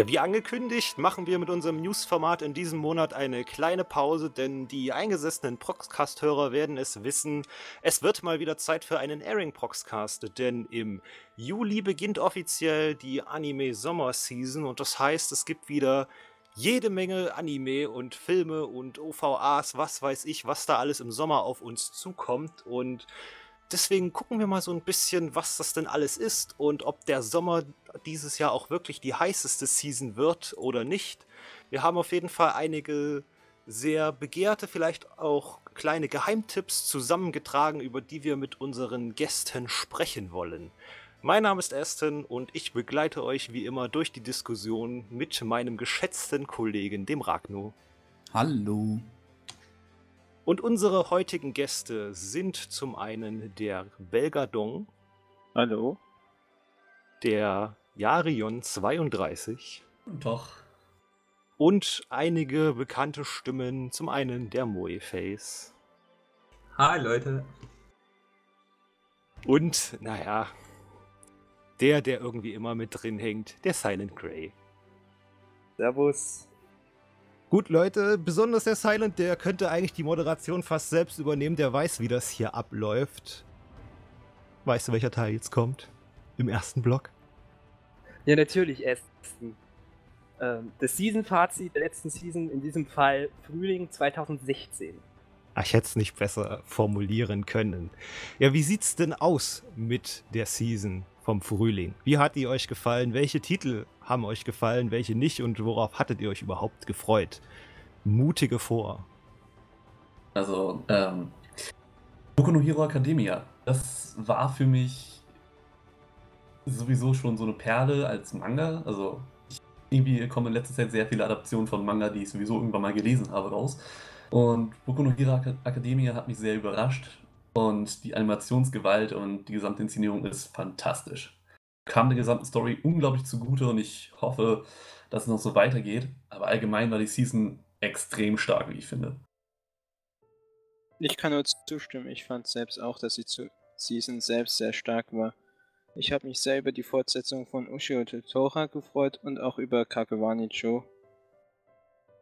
Ja, wie angekündigt, machen wir mit unserem News-Format in diesem Monat eine kleine Pause, denn die eingesessenen Proxcast-Hörer werden es wissen. Es wird mal wieder Zeit für einen Airing-Proxcast, denn im Juli beginnt offiziell die Anime-Sommer-Season und das heißt, es gibt wieder jede Menge Anime und Filme und OVAs, was weiß ich, was da alles im Sommer auf uns zukommt und deswegen gucken wir mal so ein bisschen, was das denn alles ist und ob der Sommer dieses Jahr auch wirklich die heißeste Season wird oder nicht. Wir haben auf jeden Fall einige sehr begehrte, vielleicht auch kleine Geheimtipps zusammengetragen, über die wir mit unseren Gästen sprechen wollen. Mein Name ist Aston und ich begleite euch wie immer durch die Diskussion mit meinem geschätzten Kollegen, dem Ragno. Hallo. Und unsere heutigen Gäste sind zum einen der Belgadong. Hallo. Der Jarion 32. Doch. Und einige bekannte Stimmen. Zum einen der Moeface. Hi Leute. Und, naja, der, der irgendwie immer mit drin hängt, der Silent Grey. Servus. Gut, Leute, besonders der Silent, der könnte eigentlich die Moderation fast selbst übernehmen. Der weiß, wie das hier abläuft. Weißt du, welcher Teil jetzt kommt? Im ersten Block? Ja, natürlich, Aston. Ähm, das Season-Fazit der letzten Season, in diesem Fall Frühling 2016. Ach, ich hätte es nicht besser formulieren können. Ja, wie sieht's denn aus mit der Season vom Frühling? Wie hat die euch gefallen? Welche Titel haben euch gefallen, welche nicht und worauf hattet ihr euch überhaupt gefreut? Mutige vor. Also, ähm, Boku no Hero Academia, das war für mich sowieso schon so eine Perle als Manga. Also, ich, irgendwie kommen in letzter Zeit sehr viele Adaptionen von Manga, die ich sowieso irgendwann mal gelesen habe, raus. Und Boku no Hero Academia hat mich sehr überrascht. Und die Animationsgewalt und die gesamte Inszenierung ist fantastisch kam der gesamten Story unglaublich zugute und ich hoffe, dass es noch so weitergeht. Aber allgemein war die Season extrem stark, wie ich finde. Ich kann nur zustimmen. Ich fand selbst auch, dass die Season selbst sehr stark war. Ich habe mich sehr über die Fortsetzung von Ushio Totora gefreut und auch über Kakewani Joe.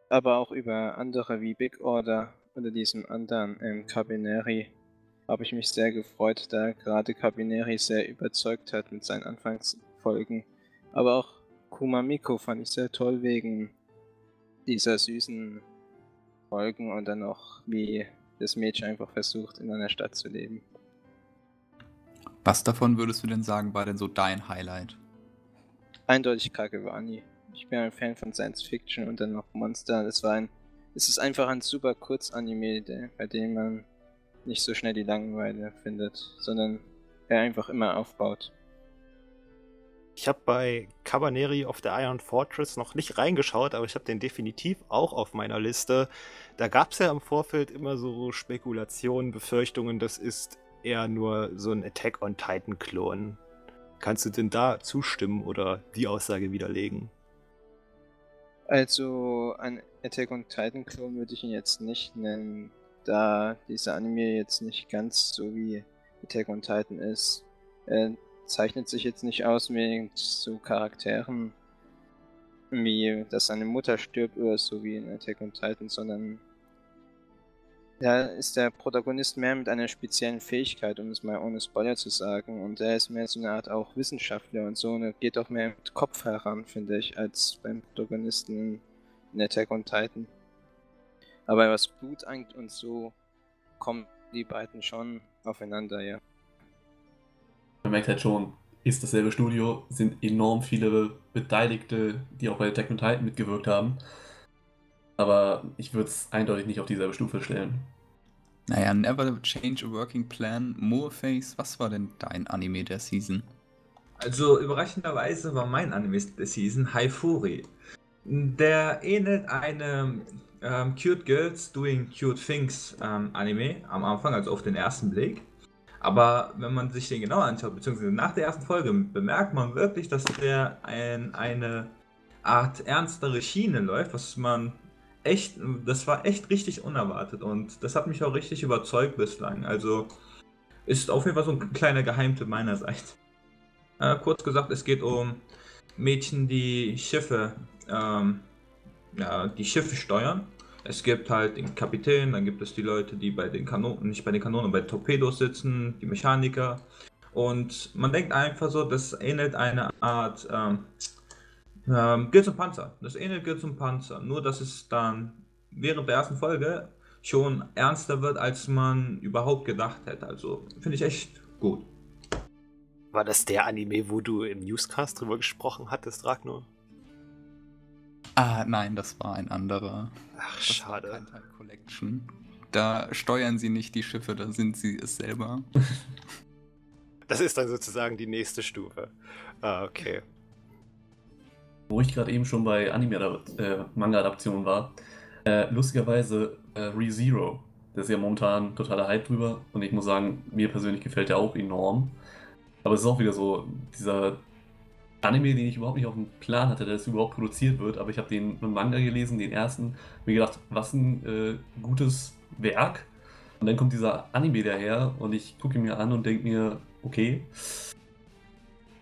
Aber auch über andere wie Big Order oder diesem anderen ähm, Kabineri habe ich mich sehr gefreut, da gerade Kabineri sehr überzeugt hat mit seinen Anfangsfolgen. Aber auch Kumamiko fand ich sehr toll wegen dieser süßen Folgen und dann auch wie das Mädchen einfach versucht, in einer Stadt zu leben. Was davon würdest du denn sagen, war denn so dein Highlight? Eindeutig Kakewani. Ich bin ein Fan von Science Fiction und dann noch Monster. Es war ein, es ist einfach ein super Kurzanime, bei dem man nicht so schnell die Langeweile findet, sondern er einfach immer aufbaut. Ich habe bei Cabaneri of the Iron Fortress noch nicht reingeschaut, aber ich habe den definitiv auch auf meiner Liste. Da gab es ja im Vorfeld immer so Spekulationen, Befürchtungen, das ist eher nur so ein Attack on Titan-Klon. Kannst du denn da zustimmen oder die Aussage widerlegen? Also, ein Attack on Titan-Klon würde ich ihn jetzt nicht nennen da dieser Anime jetzt nicht ganz so wie Attack on Titan ist. Er zeichnet sich jetzt nicht aus mit so Charakteren wie, dass seine Mutter stirbt oder so wie in Attack on Titan, sondern da ist der Protagonist mehr mit einer speziellen Fähigkeit, um es mal ohne Spoiler zu sagen. Und er ist mehr so eine Art auch Wissenschaftler und so und er geht auch mehr mit Kopf heran, finde ich, als beim Protagonisten in Attack on Titan. Aber was Blut angeht und so, kommen die beiden schon aufeinander, ja. Man merkt halt schon, ist dasselbe Studio, sind enorm viele Beteiligte, die auch bei Attack on Titan mitgewirkt haben. Aber ich würde es eindeutig nicht auf dieselbe Stufe stellen. Naja, Never Change a Working Plan, Moorface, was war denn dein Anime der Season? Also überraschenderweise war mein Anime der Season Haifuri. Der ähnelt einem ähm, Cute Girls Doing Cute Things ähm, Anime am Anfang, also auf den ersten Blick. Aber wenn man sich den genau anschaut, beziehungsweise nach der ersten Folge, bemerkt man wirklich, dass der in eine Art ernstere Schiene läuft, was man echt, das war echt richtig unerwartet und das hat mich auch richtig überzeugt bislang. Also ist auf jeden Fall so ein kleiner Geheimtipp meinerseits. Äh, kurz gesagt, es geht um Mädchen, die Schiffe, ähm, ja, die Schiffe steuern. Es gibt halt den Kapitän, dann gibt es die Leute, die bei den Kanonen, nicht bei den Kanonen, bei Torpedos sitzen, die Mechaniker. Und man denkt einfach so, das ähnelt eine Art ähm, ähm, Guild zum Panzer. Das ähnelt Guild zum Panzer. Nur, dass es dann während der ersten Folge schon ernster wird, als man überhaupt gedacht hätte. Also finde ich echt gut. War das der Anime, wo du im Newscast drüber gesprochen hattest, Ragnar? Ah, nein, das war ein anderer. Ach, Das war schade. Teil Collection. Da steuern sie nicht die Schiffe, da sind sie es selber. Das ist dann sozusagen die nächste Stufe. Ah, okay. Wo ich gerade eben schon bei Anime-Manga-Adaptionen war, äh, lustigerweise äh, ReZero. Der ist ja momentan totaler Hype drüber und ich muss sagen, mir persönlich gefällt der auch enorm. Aber es ist auch wieder so, dieser Anime, den ich überhaupt nicht auf dem Plan hatte, dass überhaupt produziert wird, aber ich habe den Manga gelesen, den ersten, mir gedacht, was ein äh, gutes Werk. Und dann kommt dieser Anime daher und ich gucke ihn mir an und denke mir, okay,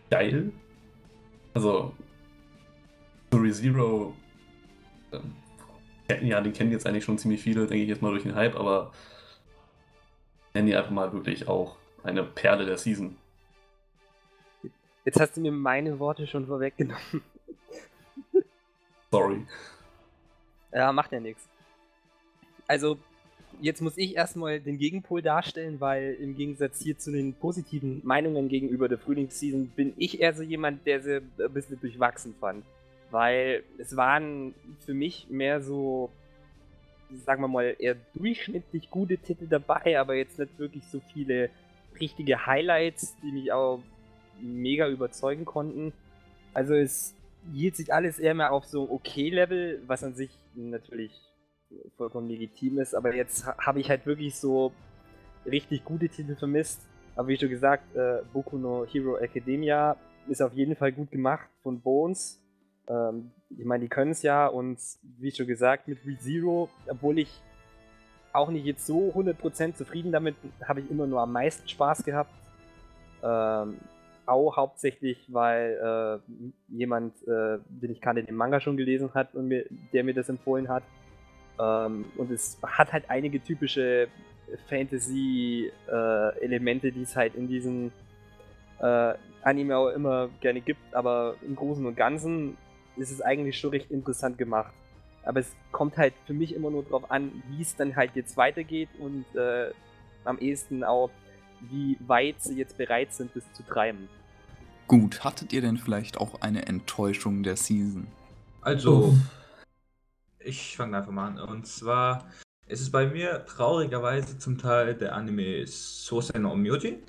geil. Also, so ReZero, ähm, ja, den kennen jetzt eigentlich schon ziemlich viele, denke ich jetzt mal durch den Hype, aber nennen die einfach mal wirklich auch eine Perle der Season. Jetzt hast du mir meine Worte schon vorweggenommen. Sorry. Ja, macht ja nichts. Also, jetzt muss ich erstmal den Gegenpol darstellen, weil im Gegensatz hier zu den positiven Meinungen gegenüber der Frühlingsseason bin ich eher so jemand, der sie ein bisschen durchwachsen fand. Weil es waren für mich mehr so, sagen wir mal, eher durchschnittlich gute Titel dabei, aber jetzt nicht wirklich so viele richtige Highlights, die mich auch mega überzeugen konnten. Also es hielt sich alles eher mehr auf so okay-Level, was an sich natürlich vollkommen legitim ist, aber jetzt ha- habe ich halt wirklich so richtig gute Titel vermisst. Aber wie schon gesagt, äh, Boku no Hero Academia ist auf jeden Fall gut gemacht von Bones. Ähm, ich meine, die können es ja und wie schon gesagt, mit ReZero, obwohl ich auch nicht jetzt so 100% zufrieden damit, habe ich immer nur am meisten Spaß gehabt. Ähm, auch hauptsächlich, weil äh, jemand, äh, den ich kannte, den Manga schon gelesen hat und mir, der mir das empfohlen hat. Ähm, und es hat halt einige typische Fantasy-Elemente, die es halt in diesen äh, Anime auch immer gerne gibt, aber im Großen und Ganzen ist es eigentlich schon recht interessant gemacht. Aber es kommt halt für mich immer nur darauf an, wie es dann halt jetzt weitergeht und äh, am ehesten auch, wie weit sie jetzt bereit sind, das zu treiben. Gut, hattet ihr denn vielleicht auch eine Enttäuschung der Season? Also, ich fange einfach mal an. Und zwar ist es bei mir traurigerweise zum Teil der Anime Sosei no Myoji.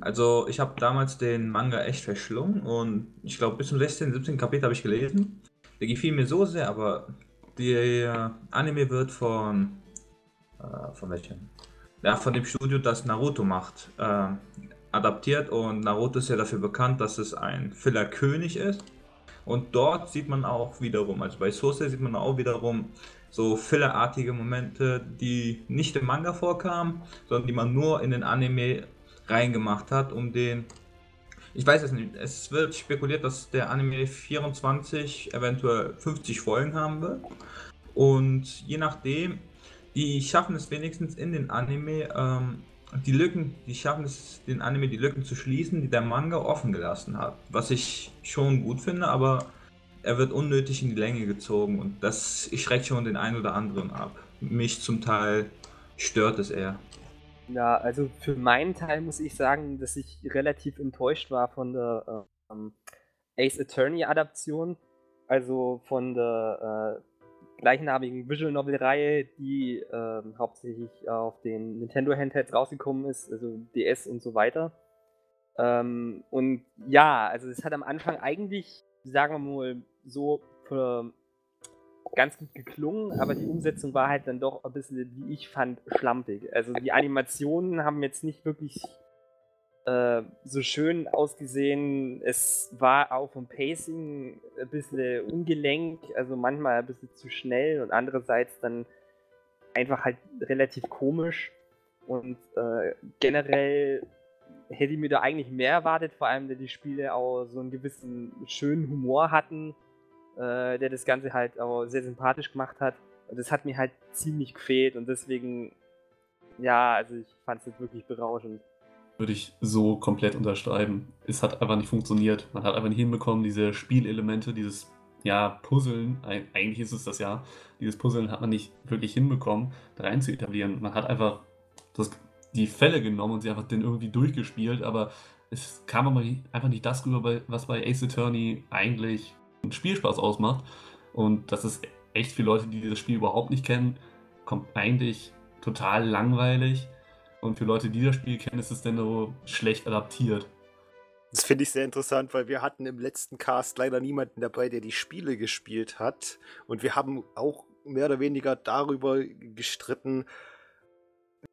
Also, ich habe damals den Manga echt verschlungen und ich glaube, bis zum 16., 17. Kapitel habe ich gelesen. Der gefiel mir so sehr, aber der Anime wird von. Äh, von welchem? Ja, von dem Studio, das Naruto macht, äh, adaptiert. Und Naruto ist ja dafür bekannt, dass es ein Filler-König ist. Und dort sieht man auch wiederum, also bei Source sieht man auch wiederum so fillerartige Momente, die nicht im Manga vorkamen, sondern die man nur in den Anime reingemacht hat, um den. Ich weiß es nicht, es wird spekuliert, dass der Anime 24, eventuell 50 Folgen haben wird. Und je nachdem, die schaffen es wenigstens in den Anime, ähm, die Lücken, die schaffen es, den Anime die Lücken zu schließen, die der Manga offen gelassen hat. Was ich schon gut finde, aber er wird unnötig in die Länge gezogen und das schreckt schon den einen oder anderen ab. Mich zum Teil stört es eher. Ja, also für meinen Teil muss ich sagen, dass ich relativ enttäuscht war von der ähm, Ace Attorney Adaption, also von der äh, gleichnamigen Visual Novel Reihe, die ähm, hauptsächlich auf den Nintendo Handhelds rausgekommen ist, also DS und so weiter. Ähm, und ja, also es hat am Anfang eigentlich, sagen wir mal, so für ganz gut geklungen, aber die Umsetzung war halt dann doch ein bisschen, wie ich fand, schlampig. Also die Animationen haben jetzt nicht wirklich äh, so schön ausgesehen. Es war auch vom Pacing ein bisschen ungelenk, also manchmal ein bisschen zu schnell und andererseits dann einfach halt relativ komisch. Und äh, generell hätte ich mir da eigentlich mehr erwartet, vor allem, da die Spiele auch so einen gewissen schönen Humor hatten, äh, der das Ganze halt auch sehr sympathisch gemacht hat. Und das hat mir halt ziemlich gefehlt und deswegen, ja, also ich fand es jetzt wirklich berauschend. Würde ich so komplett unterschreiben. Es hat einfach nicht funktioniert. Man hat einfach nicht hinbekommen, diese Spielelemente, dieses ja, Puzzeln, eigentlich ist es das ja, dieses Puzzeln hat man nicht wirklich hinbekommen, da rein zu etablieren. Man hat einfach das, die Fälle genommen und sie einfach dann irgendwie durchgespielt, aber es kam aber einfach nicht das rüber, was bei Ace Attorney eigentlich einen Spielspaß ausmacht. Und das ist echt für Leute, die das Spiel überhaupt nicht kennen, kommt eigentlich total langweilig. Und für Leute, die das Spiel kennen, ist es dann so schlecht adaptiert. Das finde ich sehr interessant, weil wir hatten im letzten Cast leider niemanden dabei, der die Spiele gespielt hat. Und wir haben auch mehr oder weniger darüber gestritten,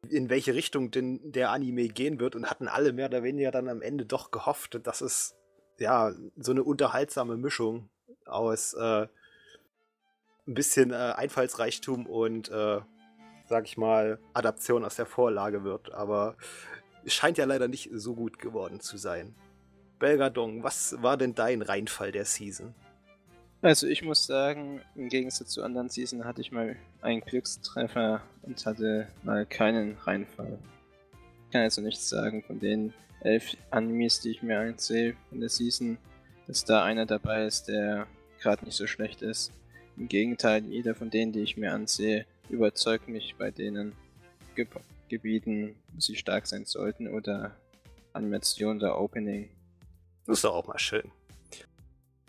in welche Richtung denn der Anime gehen wird und hatten alle mehr oder weniger dann am Ende doch gehofft, dass es ja so eine unterhaltsame Mischung aus äh, ein bisschen äh, Einfallsreichtum und äh, sag ich mal Adaption aus der Vorlage wird. Aber scheint ja leider nicht so gut geworden zu sein. Belgadong, was war denn dein Reinfall der Season? Also ich muss sagen, im Gegensatz zu anderen Season hatte ich mal einen Glückstreffer und hatte mal keinen Reinfall. Ich kann also nichts sagen von den elf Animes, die ich mir einsehe von der Season, dass da einer dabei ist, der gerade nicht so schlecht ist. Im Gegenteil, jeder von denen, die ich mir ansehe, überzeugt mich bei denen Ge Gebieten, wo sie stark sein sollten oder Animation oder Opening. Das ist doch auch mal schön.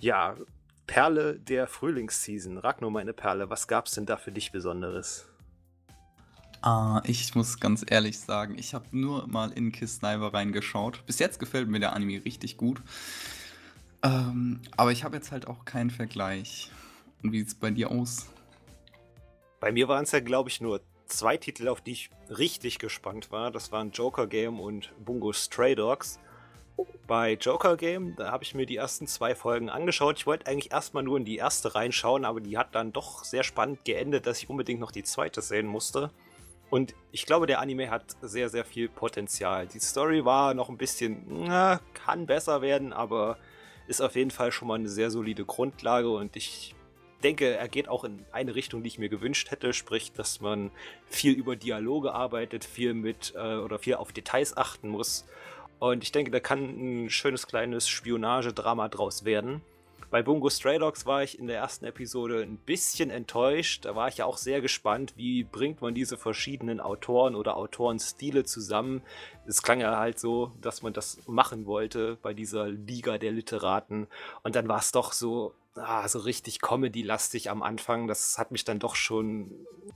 Ja, Perle der Frühlingsseason. Ragnar, meine Perle, was gab's denn da für dich Besonderes? Ah, ich muss ganz ehrlich sagen, ich habe nur mal in Kiss Sniper reingeschaut. Bis jetzt gefällt mir der Anime richtig gut. Ähm, aber ich habe jetzt halt auch keinen Vergleich. Und wie sieht es bei dir aus? Bei mir waren es ja, glaube ich, nur zwei Titel, auf die ich richtig gespannt war. Das waren Joker Game und Bungo Stray Dogs bei Joker Game, da habe ich mir die ersten zwei Folgen angeschaut. Ich wollte eigentlich erstmal nur in die erste reinschauen, aber die hat dann doch sehr spannend geendet, dass ich unbedingt noch die zweite sehen musste. Und ich glaube, der Anime hat sehr, sehr viel Potenzial. Die Story war noch ein bisschen, na, kann besser werden, aber ist auf jeden Fall schon mal eine sehr solide Grundlage und ich denke, er geht auch in eine Richtung, die ich mir gewünscht hätte, sprich, dass man viel über Dialoge arbeitet, viel mit äh, oder viel auf Details achten muss und ich denke, da kann ein schönes kleines Spionagedrama draus werden. Bei Bungo Stray Dogs war ich in der ersten Episode ein bisschen enttäuscht. Da war ich ja auch sehr gespannt, wie bringt man diese verschiedenen Autoren oder Autorenstile zusammen. Es klang ja halt so, dass man das machen wollte bei dieser Liga der Literaten. Und dann war es doch so, ah, so richtig Comedy-lastig am Anfang. Das hat mich dann doch schon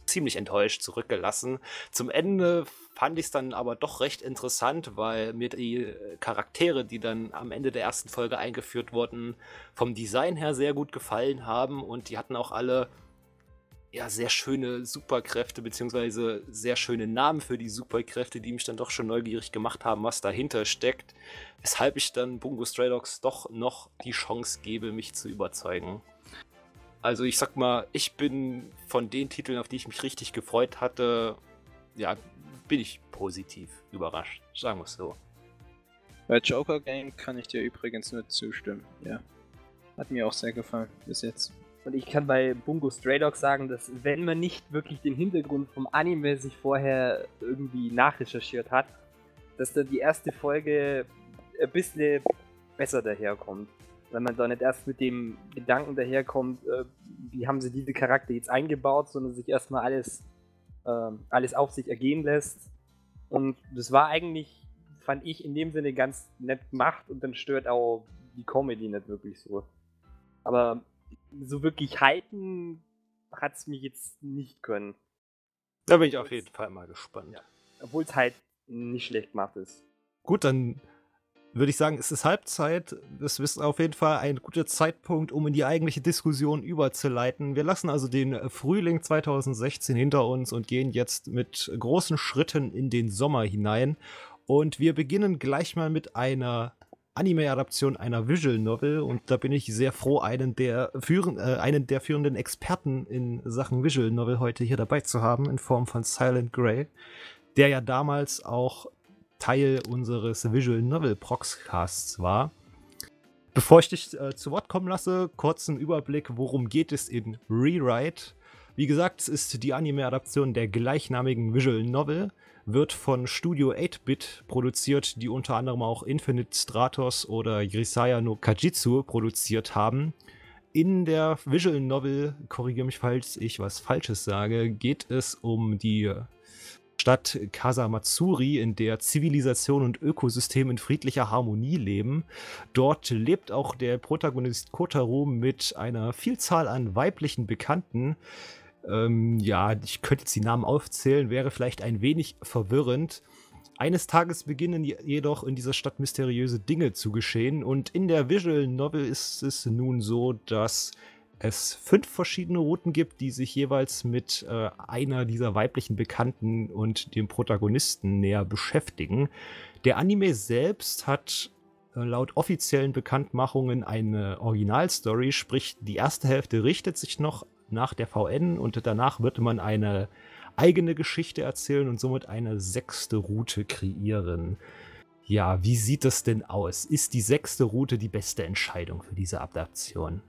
ziemlich enttäuscht zurückgelassen. Zum Ende fand ich es dann aber doch recht interessant, weil mir die Charaktere, die dann am Ende der ersten Folge eingeführt wurden, vom Design her sehr gut gefallen haben und die hatten auch alle ja, sehr schöne Superkräfte, beziehungsweise sehr schöne Namen für die Superkräfte, die mich dann doch schon neugierig gemacht haben, was dahinter steckt. Weshalb ich dann Bungo Stray Dogs doch noch die Chance gebe, mich zu überzeugen. Also ich sag mal, ich bin von den Titeln, auf die ich mich richtig gefreut hatte, ja, bin ich positiv überrascht. Sagen wir es so. Bei Joker Game kann ich dir übrigens nur zustimmen, ja. Hat mir auch sehr gefallen bis jetzt. Und ich kann bei Bungo Stray Dogs sagen, dass wenn man nicht wirklich den Hintergrund vom Anime sich vorher irgendwie nachrecherchiert hat, dass dann die erste Folge ein bisschen besser daherkommt. Wenn man da nicht erst mit dem Gedanken daherkommt, äh, wie haben sie diese Charakter jetzt eingebaut, sondern sich erstmal alles, äh, alles auf sich ergehen lässt. Und das war eigentlich, fand ich in dem Sinne ganz nett gemacht und dann stört auch die Comedy nicht wirklich so. Aber so wirklich halten hat es mich jetzt nicht können. Da bin ich auf jeden Fall mal gespannt. Ja. Obwohl es halt nicht schlecht gemacht ist. Gut, dann würde ich sagen, es ist Halbzeit. Das ist auf jeden Fall ein guter Zeitpunkt, um in die eigentliche Diskussion überzuleiten. Wir lassen also den Frühling 2016 hinter uns und gehen jetzt mit großen Schritten in den Sommer hinein. Und wir beginnen gleich mal mit einer Anime-Adaption einer Visual Novel und da bin ich sehr froh, einen der, führen, äh, einen der führenden Experten in Sachen Visual Novel heute hier dabei zu haben, in Form von Silent Grey, der ja damals auch Teil unseres Visual Novel Proxcasts war. Bevor ich dich äh, zu Wort kommen lasse, kurzen Überblick, worum geht es in Rewrite. Wie gesagt, es ist die Anime-Adaption der gleichnamigen Visual Novel, wird von Studio 8-Bit produziert, die unter anderem auch Infinite Stratos oder Grisaya no Kajitsu produziert haben. In der Visual Novel, korrigiere mich, falls ich was Falsches sage, geht es um die Stadt Kasamatsuri, in der Zivilisation und Ökosystem in friedlicher Harmonie leben. Dort lebt auch der Protagonist Kotaro mit einer Vielzahl an weiblichen Bekannten. Ähm, ja, ich könnte jetzt die Namen aufzählen, wäre vielleicht ein wenig verwirrend. Eines Tages beginnen jedoch in dieser Stadt mysteriöse Dinge zu geschehen und in der Visual Novel ist es nun so, dass es fünf verschiedene Routen gibt, die sich jeweils mit äh, einer dieser weiblichen Bekannten und dem Protagonisten näher beschäftigen. Der Anime selbst hat äh, laut offiziellen Bekanntmachungen eine Originalstory, sprich die erste Hälfte richtet sich noch nach der VN und danach wird man eine eigene Geschichte erzählen und somit eine sechste Route kreieren. Ja, wie sieht das denn aus? Ist die sechste Route die beste Entscheidung für diese Adaption?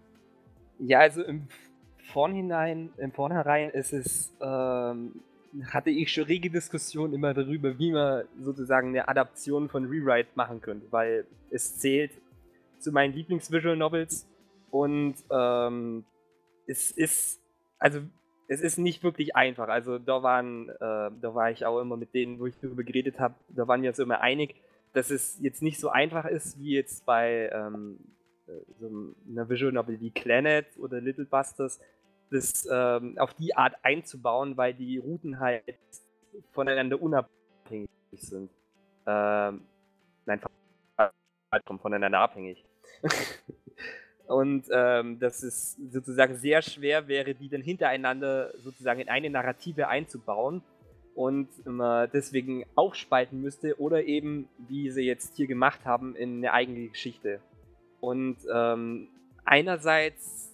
Ja, also im Vornhinein, im Vornherein ist es, ähm, hatte ich schon rege Diskussionen immer darüber, wie man sozusagen eine Adaption von Rewrite machen könnte, weil es zählt zu meinen Lieblings-Visual Novels und ähm, es ist, also es ist nicht wirklich einfach. Also da waren, äh, da war ich auch immer mit denen, wo ich darüber geredet habe, da waren wir uns immer einig, dass es jetzt nicht so einfach ist, wie jetzt bei ähm, äh, so einer Visual Novel wie Planet oder Little Busters, das ähm, auf die Art einzubauen, weil die Routen halt voneinander unabhängig sind. Ähm, nein, voneinander abhängig. Und ähm, dass es sozusagen sehr schwer wäre, die dann hintereinander sozusagen in eine Narrative einzubauen und man deswegen aufspalten müsste oder eben, wie sie jetzt hier gemacht haben, in eine eigene Geschichte. Und ähm, einerseits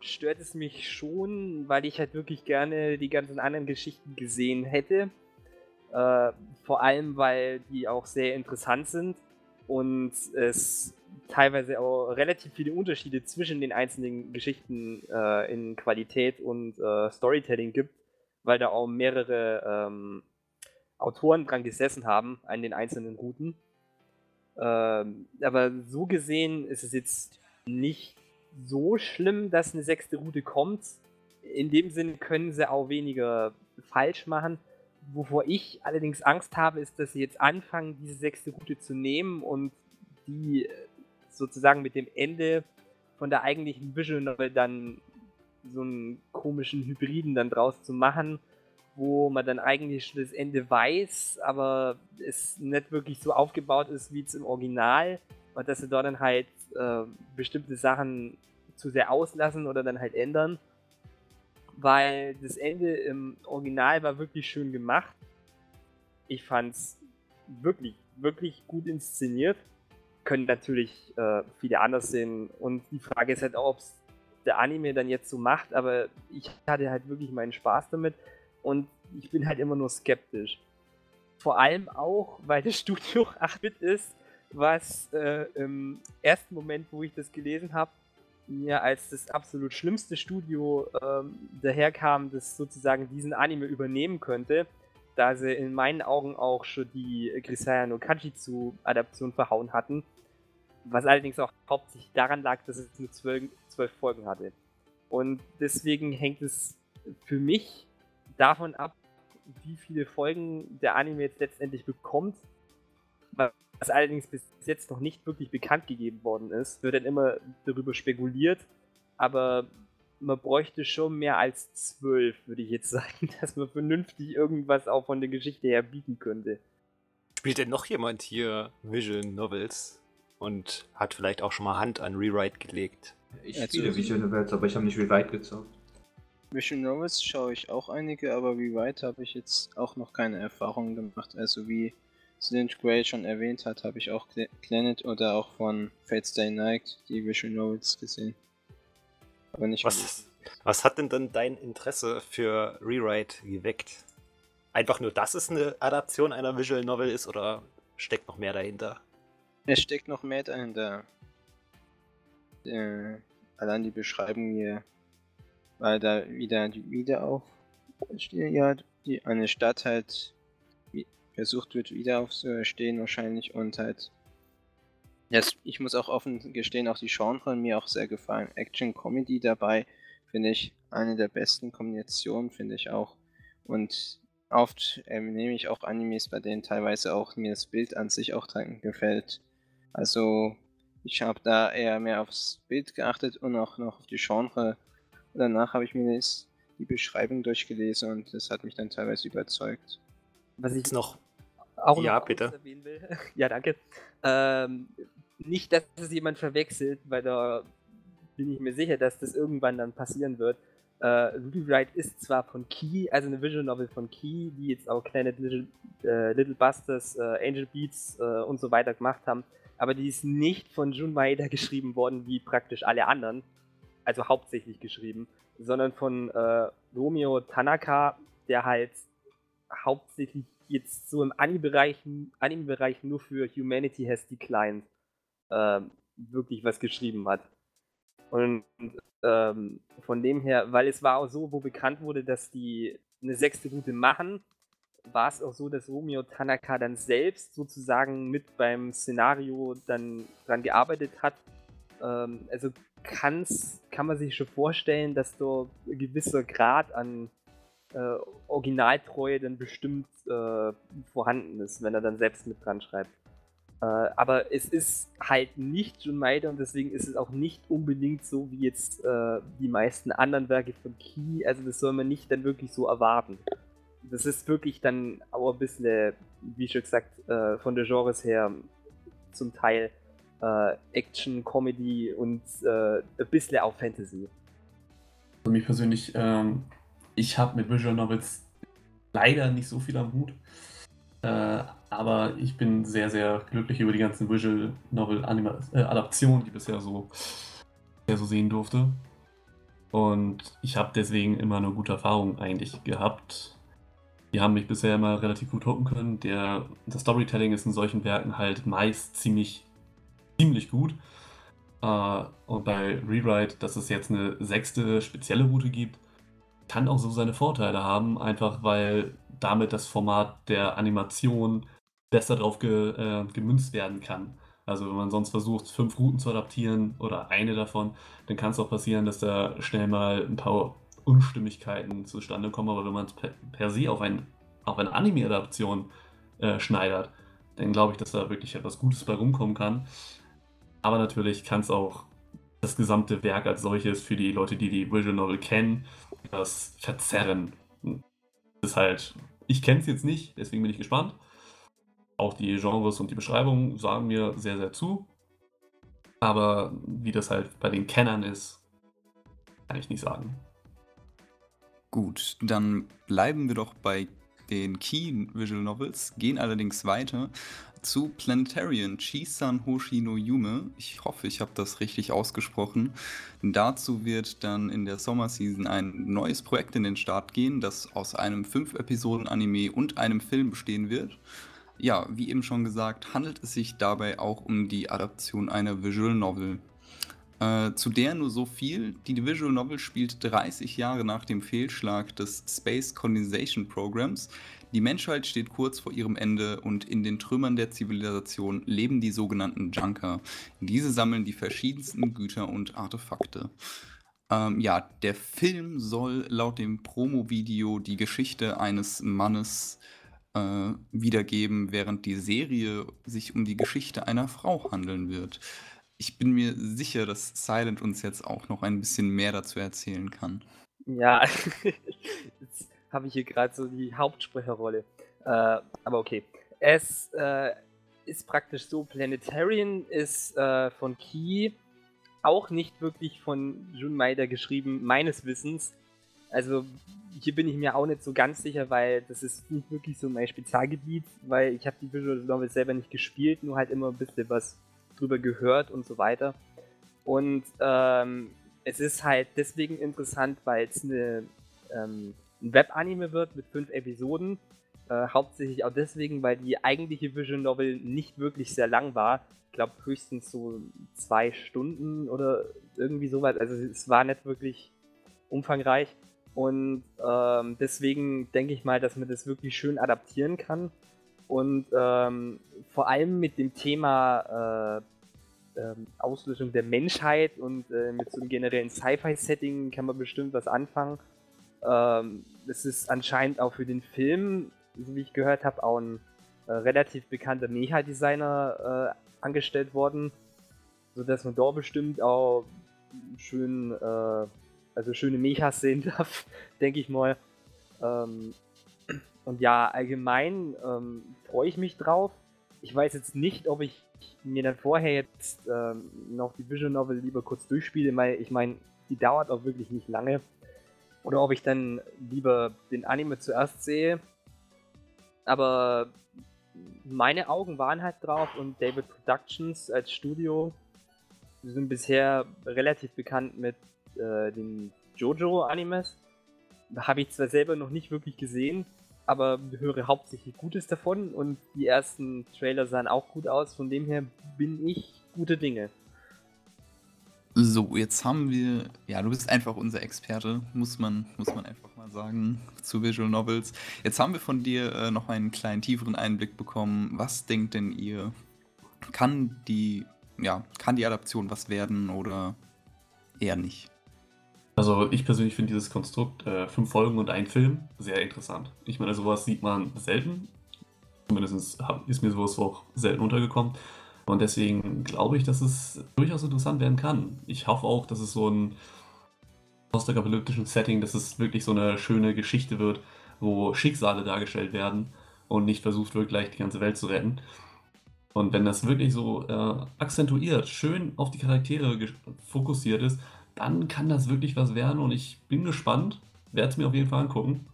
stört es mich schon, weil ich halt wirklich gerne die ganzen anderen Geschichten gesehen hätte. Äh, vor allem, weil die auch sehr interessant sind und es teilweise auch relativ viele Unterschiede zwischen den einzelnen Geschichten äh, in Qualität und äh, Storytelling gibt, weil da auch mehrere ähm, Autoren dran gesessen haben an den einzelnen Routen. Ähm, aber so gesehen ist es jetzt nicht so schlimm, dass eine sechste Route kommt. In dem Sinn können sie auch weniger falsch machen. Wovor ich allerdings Angst habe, ist, dass sie jetzt anfangen, diese sechste Route zu nehmen und die sozusagen mit dem Ende von der eigentlichen Visual Novel dann so einen komischen Hybriden dann draus zu machen, wo man dann eigentlich schon das Ende weiß, aber es nicht wirklich so aufgebaut ist wie es im Original und dass sie dort dann halt äh, bestimmte Sachen zu sehr auslassen oder dann halt ändern, weil das Ende im Original war wirklich schön gemacht. Ich fand's wirklich, wirklich gut inszeniert können natürlich äh, viele anders sehen. Und die Frage ist halt ob es der Anime dann jetzt so macht, aber ich hatte halt wirklich meinen Spaß damit und ich bin halt immer nur skeptisch. Vor allem auch, weil das Studio 8-Bit ist, was äh, im ersten Moment, wo ich das gelesen habe, mir als das absolut schlimmste Studio ähm, daherkam, das sozusagen diesen Anime übernehmen könnte, da sie in meinen Augen auch schon die Grisaya no Kajitsu Adaption verhauen hatten was allerdings auch hauptsächlich daran lag, dass es nur zwölf, zwölf Folgen hatte. Und deswegen hängt es für mich davon ab, wie viele Folgen der Anime jetzt letztendlich bekommt. Was allerdings bis jetzt noch nicht wirklich bekannt gegeben worden ist, wird dann immer darüber spekuliert. Aber man bräuchte schon mehr als zwölf, würde ich jetzt sagen, dass man vernünftig irgendwas auch von der Geschichte her bieten könnte. Spielt denn noch jemand hier Visual Novels? Und hat vielleicht auch schon mal Hand an Rewrite gelegt. Ich also, spiele Visual Novels, aber ich habe nicht Rewrite gezockt. Visual Novels schaue ich auch einige, aber Rewrite habe ich jetzt auch noch keine Erfahrungen gemacht. Also wie Slint Gray schon erwähnt hat, habe ich auch Planet oder auch von Fate Stay Night die Visual Novels gesehen. Aber nicht was, was hat denn dann dein Interesse für Rewrite geweckt? einfach nur, dass es eine Adaption einer Visual Novel ist oder steckt noch mehr dahinter? Es steckt noch mehr dahinter. Äh, allein die Beschreibung hier, weil da wieder die wieder auf ja, die eine Stadt halt versucht wird wieder aufzustehen wahrscheinlich und halt Yes, ich muss auch offen gestehen, auch die Genre mir auch sehr gefallen. Action Comedy dabei finde ich eine der besten Kombinationen, finde ich auch. Und oft ähm, nehme ich auch Animes, bei denen teilweise auch mir das Bild an sich auch gefällt. Also ich habe da eher mehr aufs Bild geachtet und auch noch auf die Genre. Danach habe ich mir die Beschreibung durchgelesen und das hat mich dann teilweise überzeugt. Was ich noch auch ja, noch bitte. erwähnen will. ja, danke. Ähm, nicht, dass es jemand verwechselt, weil da bin ich mir sicher, dass das irgendwann dann passieren wird. Äh, Rewrite ist zwar von Key, also eine Visual Novel von Key, die jetzt auch kleine Little, äh, Little Busters, äh, Angel Beats äh, und so weiter gemacht haben, aber die ist nicht von Jun Maeda geschrieben worden, wie praktisch alle anderen, also hauptsächlich geschrieben, sondern von äh, Romeo Tanaka, der halt hauptsächlich jetzt so im Anime-Bereich Anime nur für Humanity Has Declined äh, wirklich was geschrieben hat. Und ähm, von dem her, weil es war auch so, wo bekannt wurde, dass die eine sechste Route machen, war es auch so, dass Romeo Tanaka dann selbst sozusagen mit beim Szenario dann dran gearbeitet hat. Ähm, also kann's, kann man sich schon vorstellen, dass da ein gewisser Grad an äh, Originaltreue dann bestimmt äh, vorhanden ist, wenn er dann selbst mit dran schreibt. Äh, aber es ist halt nicht Jun Maeda und deswegen ist es auch nicht unbedingt so wie jetzt äh, die meisten anderen Werke von Key. Also das soll man nicht dann wirklich so erwarten. Das ist wirklich dann auch ein bisschen, wie schon gesagt, äh, von der Genres her zum Teil äh, Action, Comedy und äh, ein bisschen auch Fantasy. Für mich persönlich, ähm, ich habe mit Visual Novels leider nicht so viel am Hut. Äh, aber ich bin sehr, sehr glücklich über die ganzen Visual Novel Anima äh, Adaptionen, die bisher so, bisher so sehen durfte. Und ich habe deswegen immer eine gute Erfahrung eigentlich gehabt. Die haben mich bisher immer relativ gut hocken können. Der, das Storytelling ist in solchen Werken halt meist ziemlich, ziemlich gut. Uh, und bei Rewrite, dass es jetzt eine sechste spezielle Route gibt, kann auch so seine Vorteile haben, einfach weil damit das Format der Animation besser drauf ge, äh, gemünzt werden kann. Also wenn man sonst versucht, fünf Routen zu adaptieren oder eine davon, dann kann es auch passieren, dass da schnell mal ein paar Unstimmigkeiten zustande kommen. Aber wenn man es per, per, se auf, ein, auf eine Anime-Adaption äh, schneidert, dann glaube ich, dass da wirklich etwas Gutes bei rumkommen kann. Aber natürlich kann es auch das gesamte Werk als solches für die Leute, die die Visual Novel kennen, das verzerren. Das ist halt ich kenne es jetzt nicht, deswegen bin ich gespannt. Auch die Genres und die Beschreibungen sagen mir sehr, sehr zu. Aber wie das halt bei den Kennern ist, kann ich nicht sagen. Gut, dann bleiben wir doch bei den Key Visual Novels, gehen allerdings weiter zu Planetarian Chisan Hoshi no Yume. Ich hoffe, ich habe das richtig ausgesprochen. Dazu wird dann in der Sommerseason ein neues Projekt in den Start gehen, das aus einem 5-Episoden-Anime und einem Film bestehen wird. Ja, wie eben schon gesagt, handelt es sich dabei auch um die Adaption einer Visual Novel. Äh, zu der nur so viel, die Visual Novel spielt 30 Jahre nach dem Fehlschlag des Space Colonization Programs, die Menschheit steht kurz vor ihrem Ende und in den Trümmern der Zivilisation leben die sogenannten Junker. Diese sammeln die verschiedensten Güter und Artefakte. Ähm, ja, der Film soll laut dem Promo-Video die Geschichte eines Mannes äh, wiedergeben, während die Serie sich um die Geschichte einer Frau handeln wird. Ich bin mir sicher, dass Silent uns jetzt auch noch ein bisschen mehr dazu erzählen kann. Ja, jetzt habe ich hier gerade so die Hauptsprecherrolle. Äh, aber okay. Es äh, ist praktisch so, Planetarian ist äh, von Key auch nicht wirklich von Jun Maida geschrieben, meines Wissens. Also hier bin ich mir auch nicht so ganz sicher, weil das ist nicht wirklich so mein Spezialgebiet, weil ich habe die Visual Novel selber nicht gespielt, nur halt immer ein bisschen was drüber gehört und so weiter. Und ähm, es ist halt deswegen interessant, weil es eine ähm, ein Webanime wird mit fünf Episoden. Äh, hauptsächlich auch deswegen, weil die eigentliche Visual Novel nicht wirklich sehr lang war. Ich glaube höchstens so zwei Stunden oder irgendwie sowas. Also es war nicht wirklich umfangreich. Und ähm, deswegen denke ich mal, dass man das wirklich schön adaptieren kann. Und ähm, vor allem mit dem Thema äh, äh, Auslösung der Menschheit und äh, mit so einem generellen Sci-Fi-Setting kann man bestimmt was anfangen. Ähm, es ist anscheinend auch für den Film, so wie ich gehört habe, auch ein äh, relativ bekannter Mecha-Designer äh, angestellt worden, sodass man da bestimmt auch schön, äh, also schöne Mechas sehen darf, denke ich mal. Ähm, und ja, allgemein ähm, freue ich mich drauf. Ich weiß jetzt nicht, ob ich mir dann vorher jetzt ähm, noch die Visual Novel lieber kurz durchspiele, weil ich meine, die dauert auch wirklich nicht lange. Oder ob ich dann lieber den Anime zuerst sehe. Aber meine Augen waren halt drauf und David Productions als Studio sind bisher relativ bekannt mit äh, den Jojo-Animes. Habe ich zwar selber noch nicht wirklich gesehen, aber höre hauptsächlich Gutes davon und die ersten Trailer sahen auch gut aus. Von dem her bin ich gute Dinge. So, jetzt haben wir, ja, du bist einfach unser Experte, muss man, muss man einfach mal sagen, zu Visual Novels. Jetzt haben wir von dir äh, noch einen kleinen tieferen Einblick bekommen. Was denkt denn ihr? Kann die, ja, kann die Adaption was werden oder eher nicht? Also ich persönlich finde dieses Konstrukt äh, fünf Folgen und ein Film sehr interessant. Ich meine, sowas sieht man selten. Zumindest ist mir sowas auch selten untergekommen. Und deswegen glaube ich, dass es durchaus interessant werden kann. Ich hoffe auch, dass es so ein postapokalyptischen Setting, dass es wirklich so eine schöne Geschichte wird, wo Schicksale dargestellt werden und nicht versucht wird, gleich die ganze Welt zu retten. Und wenn das wirklich so äh, akzentuiert, schön auf die Charaktere fokussiert ist, dann kann das wirklich was werden und ich bin gespannt. Werde es mir auf jeden Fall angucken.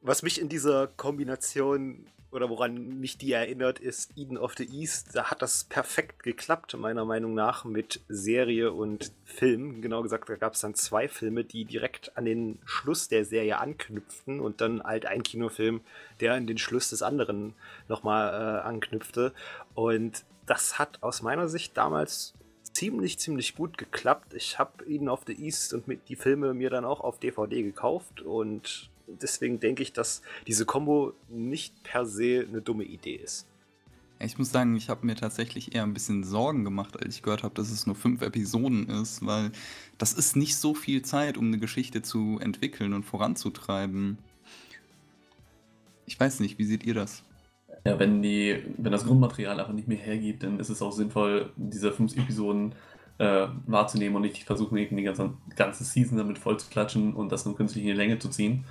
Was mich in dieser Kombination oder woran mich die erinnert, ist Eden of the East. Da hat das perfekt geklappt, meiner Meinung nach, mit Serie und Film. Genau gesagt, da gab es dann zwei Filme, die direkt an den Schluss der Serie anknüpften und dann halt ein Kinofilm, der an den Schluss des anderen nochmal äh, anknüpfte. Und das hat aus meiner Sicht damals ziemlich, ziemlich gut geklappt. Ich habe Eden of the East und die Filme mir dann auch auf DVD gekauft und deswegen denke ich, dass diese Combo nicht per se eine dumme Idee ist. Ich muss sagen, ich habe mir tatsächlich eher ein bisschen Sorgen gemacht, als ich gehört habe, dass es nur fünf Episoden ist, weil das ist nicht so viel Zeit, um eine Geschichte zu entwickeln und voranzutreiben. Ich weiß nicht, wie seht ihr das? Ja, wenn, die, wenn das Grundmaterial einfach nicht mehr hergibt, dann ist es auch sinnvoll, diese fünf Episoden äh, wahrzunehmen und nicht versuchen, die ganze, ganze Season damit voll zu klatschen und das nur künstlich in die Länge zu ziehen.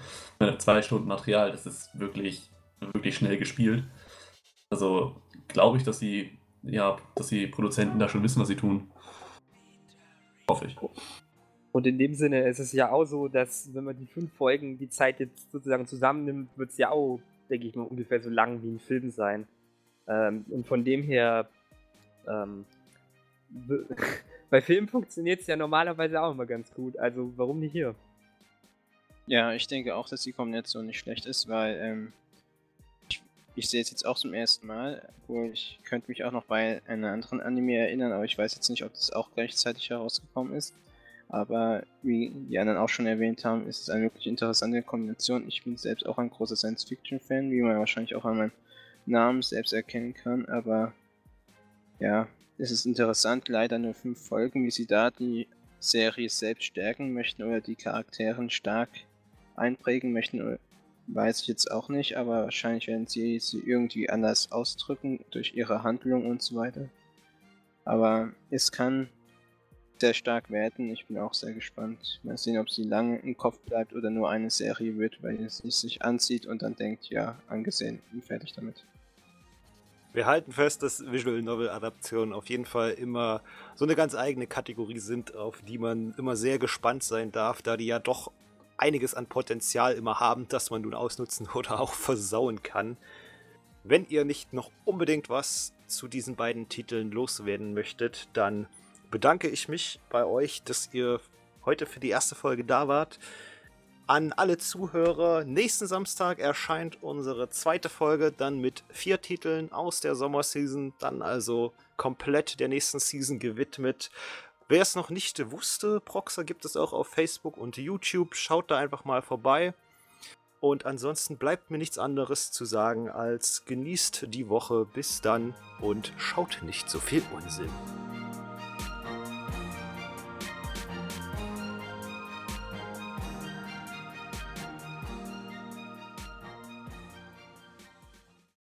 Zwei Stunden Material, das ist wirklich, wirklich schnell gespielt. Also glaube ich, dass die, ja, dass die Produzenten da schon wissen, was sie tun. Hoffe ich. Und in dem Sinne ist es ja auch so, dass wenn man die fünf Folgen die Zeit jetzt sozusagen zusammennimmt, wird es ja auch denke ich mal, ungefähr so lang wie ein Film sein. Ähm, und von dem her, ähm, bei Filmen funktioniert es ja normalerweise auch immer ganz gut. Also warum nicht hier? Ja, ich denke auch, dass die Kombination nicht schlecht ist, weil ähm, ich, ich sehe es jetzt auch zum ersten Mal, wo ich könnte mich auch noch bei einem anderen Anime erinnern, aber ich weiß jetzt nicht, ob das auch gleichzeitig herausgekommen ist. Aber wie die anderen auch schon erwähnt haben, ist es eine wirklich interessante Kombination. Ich bin selbst auch ein großer Science-Fiction-Fan, wie man wahrscheinlich auch an meinem Namen selbst erkennen kann. Aber ja, es ist interessant, leider nur fünf Folgen, wie sie da die Serie selbst stärken möchten oder die Charakteren stark einprägen möchten, weiß ich jetzt auch nicht, aber wahrscheinlich werden sie sie irgendwie anders ausdrücken durch ihre Handlung und so weiter. Aber es kann sehr stark werden. Ich bin auch sehr gespannt. Mal sehen, ob sie lange im Kopf bleibt oder nur eine Serie wird, weil es sich anzieht und dann denkt, ja, angesehen, bin fertig damit. Wir halten fest, dass Visual Novel Adaptionen auf jeden Fall immer so eine ganz eigene Kategorie sind, auf die man immer sehr gespannt sein darf, da die ja doch einiges an Potenzial immer haben, das man nun ausnutzen oder auch versauen kann. Wenn ihr nicht noch unbedingt was zu diesen beiden Titeln loswerden möchtet, dann bedanke ich mich bei euch, dass ihr heute für die erste Folge da wart. an alle Zuhörer. Nächsten Samstag erscheint unsere zweite Folge dann mit vier Titeln aus der Sommerseason, dann also komplett der nächsten Season gewidmet. Wer es noch nicht wusste, Proxer gibt es auch auf Facebook und YouTube. Schaut da einfach mal vorbei. Und ansonsten bleibt mir nichts anderes zu sagen als genießt die Woche bis dann und schaut nicht so viel Unsinn.